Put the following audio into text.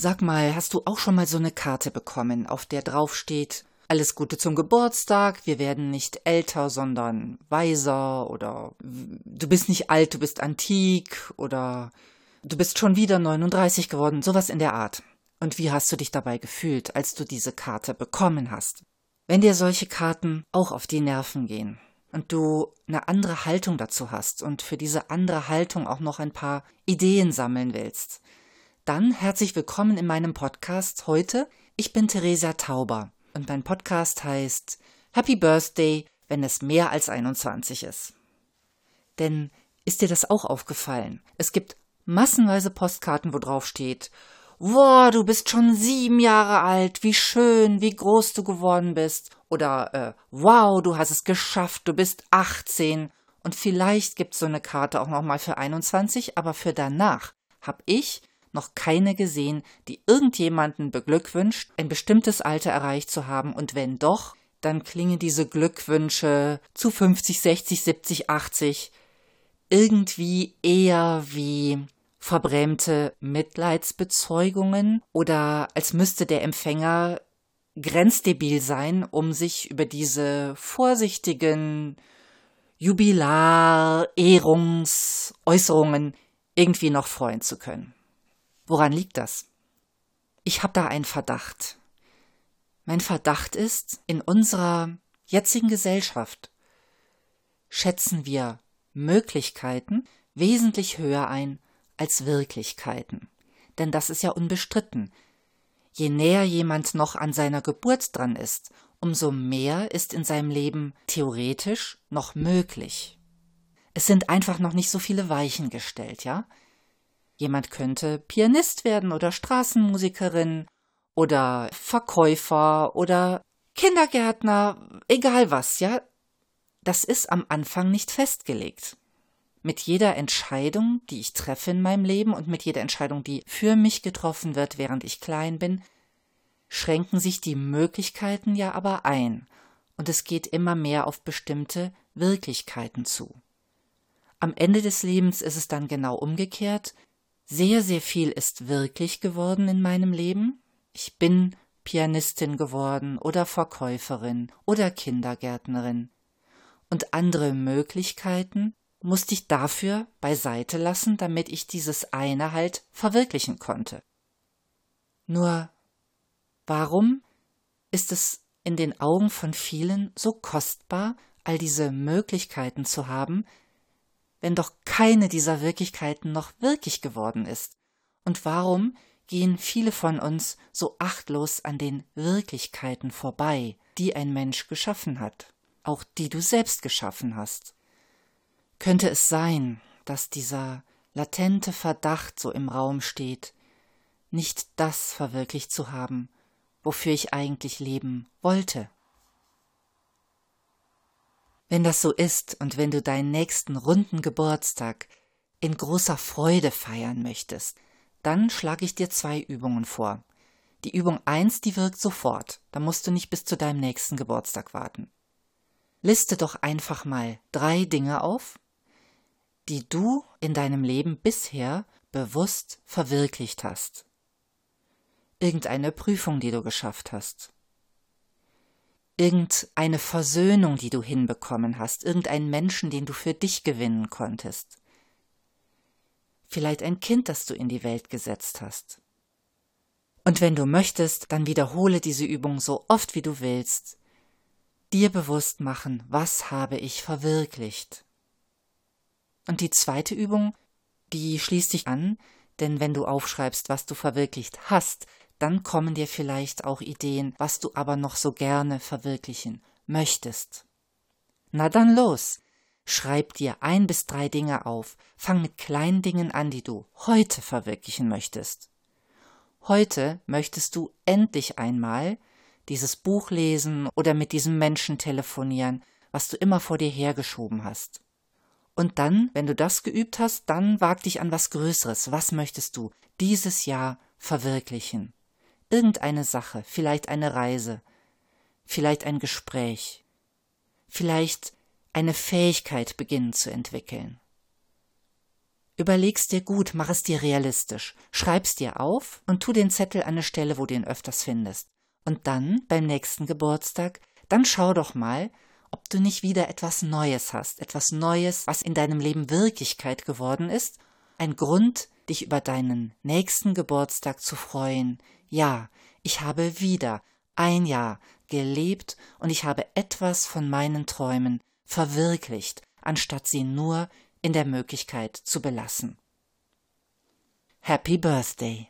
Sag mal, hast du auch schon mal so eine Karte bekommen, auf der drauf steht, alles Gute zum Geburtstag, wir werden nicht älter, sondern weiser oder du bist nicht alt, du bist antik oder du bist schon wieder 39 geworden, sowas in der Art. Und wie hast du dich dabei gefühlt, als du diese Karte bekommen hast? Wenn dir solche Karten auch auf die Nerven gehen und du eine andere Haltung dazu hast und für diese andere Haltung auch noch ein paar Ideen sammeln willst, dann herzlich willkommen in meinem Podcast heute. Ich bin Theresa Tauber und mein Podcast heißt Happy Birthday, wenn es mehr als 21 ist. Denn ist dir das auch aufgefallen? Es gibt massenweise Postkarten, wo drauf steht, Wow, du bist schon sieben Jahre alt, wie schön, wie groß du geworden bist. Oder äh, Wow, du hast es geschafft, du bist 18. Und vielleicht gibt's so eine Karte auch nochmal für 21, aber für danach hab ich noch keine gesehen, die irgendjemanden beglückwünscht, ein bestimmtes Alter erreicht zu haben und wenn doch, dann klingen diese Glückwünsche zu 50, 60, 70, 80 irgendwie eher wie verbrämte Mitleidsbezeugungen oder als müsste der Empfänger grenzdebil sein, um sich über diese vorsichtigen Jubilar-Ehrungsäußerungen irgendwie noch freuen zu können. Woran liegt das? Ich habe da einen Verdacht. Mein Verdacht ist, in unserer jetzigen Gesellschaft schätzen wir Möglichkeiten wesentlich höher ein als Wirklichkeiten. Denn das ist ja unbestritten. Je näher jemand noch an seiner Geburt dran ist, umso mehr ist in seinem Leben theoretisch noch möglich. Es sind einfach noch nicht so viele Weichen gestellt, ja? Jemand könnte Pianist werden oder Straßenmusikerin oder Verkäufer oder Kindergärtner, egal was, ja. Das ist am Anfang nicht festgelegt. Mit jeder Entscheidung, die ich treffe in meinem Leben und mit jeder Entscheidung, die für mich getroffen wird, während ich klein bin, schränken sich die Möglichkeiten ja aber ein und es geht immer mehr auf bestimmte Wirklichkeiten zu. Am Ende des Lebens ist es dann genau umgekehrt. Sehr, sehr viel ist wirklich geworden in meinem Leben. Ich bin Pianistin geworden oder Verkäuferin oder Kindergärtnerin. Und andere Möglichkeiten musste ich dafür beiseite lassen, damit ich dieses eine halt verwirklichen konnte. Nur warum ist es in den Augen von vielen so kostbar, all diese Möglichkeiten zu haben, wenn doch keine dieser Wirklichkeiten noch wirklich geworden ist? Und warum gehen viele von uns so achtlos an den Wirklichkeiten vorbei, die ein Mensch geschaffen hat, auch die du selbst geschaffen hast? Könnte es sein, dass dieser latente Verdacht so im Raum steht, nicht das verwirklicht zu haben, wofür ich eigentlich leben wollte? Wenn das so ist und wenn du deinen nächsten runden Geburtstag in großer Freude feiern möchtest, dann schlage ich dir zwei Übungen vor. Die Übung eins, die wirkt sofort, da musst du nicht bis zu deinem nächsten Geburtstag warten. Liste doch einfach mal drei Dinge auf, die du in deinem Leben bisher bewusst verwirklicht hast. Irgendeine Prüfung, die du geschafft hast irgendeine Versöhnung, die du hinbekommen hast, irgendeinen Menschen, den du für dich gewinnen konntest. Vielleicht ein Kind, das du in die Welt gesetzt hast. Und wenn du möchtest, dann wiederhole diese Übung so oft wie du willst. Dir bewusst machen, was habe ich verwirklicht. Und die zweite Übung, die schließt dich an, denn wenn du aufschreibst, was du verwirklicht hast, dann kommen dir vielleicht auch Ideen, was du aber noch so gerne verwirklichen möchtest. Na dann los. Schreib dir ein bis drei Dinge auf. Fang mit kleinen Dingen an, die du heute verwirklichen möchtest. Heute möchtest du endlich einmal dieses Buch lesen oder mit diesem Menschen telefonieren, was du immer vor dir hergeschoben hast. Und dann, wenn du das geübt hast, dann wag dich an was Größeres. Was möchtest du dieses Jahr verwirklichen? Irgendeine Sache, vielleicht eine Reise, vielleicht ein Gespräch, vielleicht eine Fähigkeit beginnen zu entwickeln. Überleg's dir gut, mach es dir realistisch, schreib's dir auf und tu den Zettel an eine Stelle, wo du ihn öfters findest. Und dann, beim nächsten Geburtstag, dann schau doch mal, ob du nicht wieder etwas Neues hast, etwas Neues, was in deinem Leben Wirklichkeit geworden ist, ein Grund, dich über deinen nächsten Geburtstag zu freuen. Ja, ich habe wieder ein Jahr gelebt und ich habe etwas von meinen Träumen verwirklicht, anstatt sie nur in der Möglichkeit zu belassen. Happy Birthday!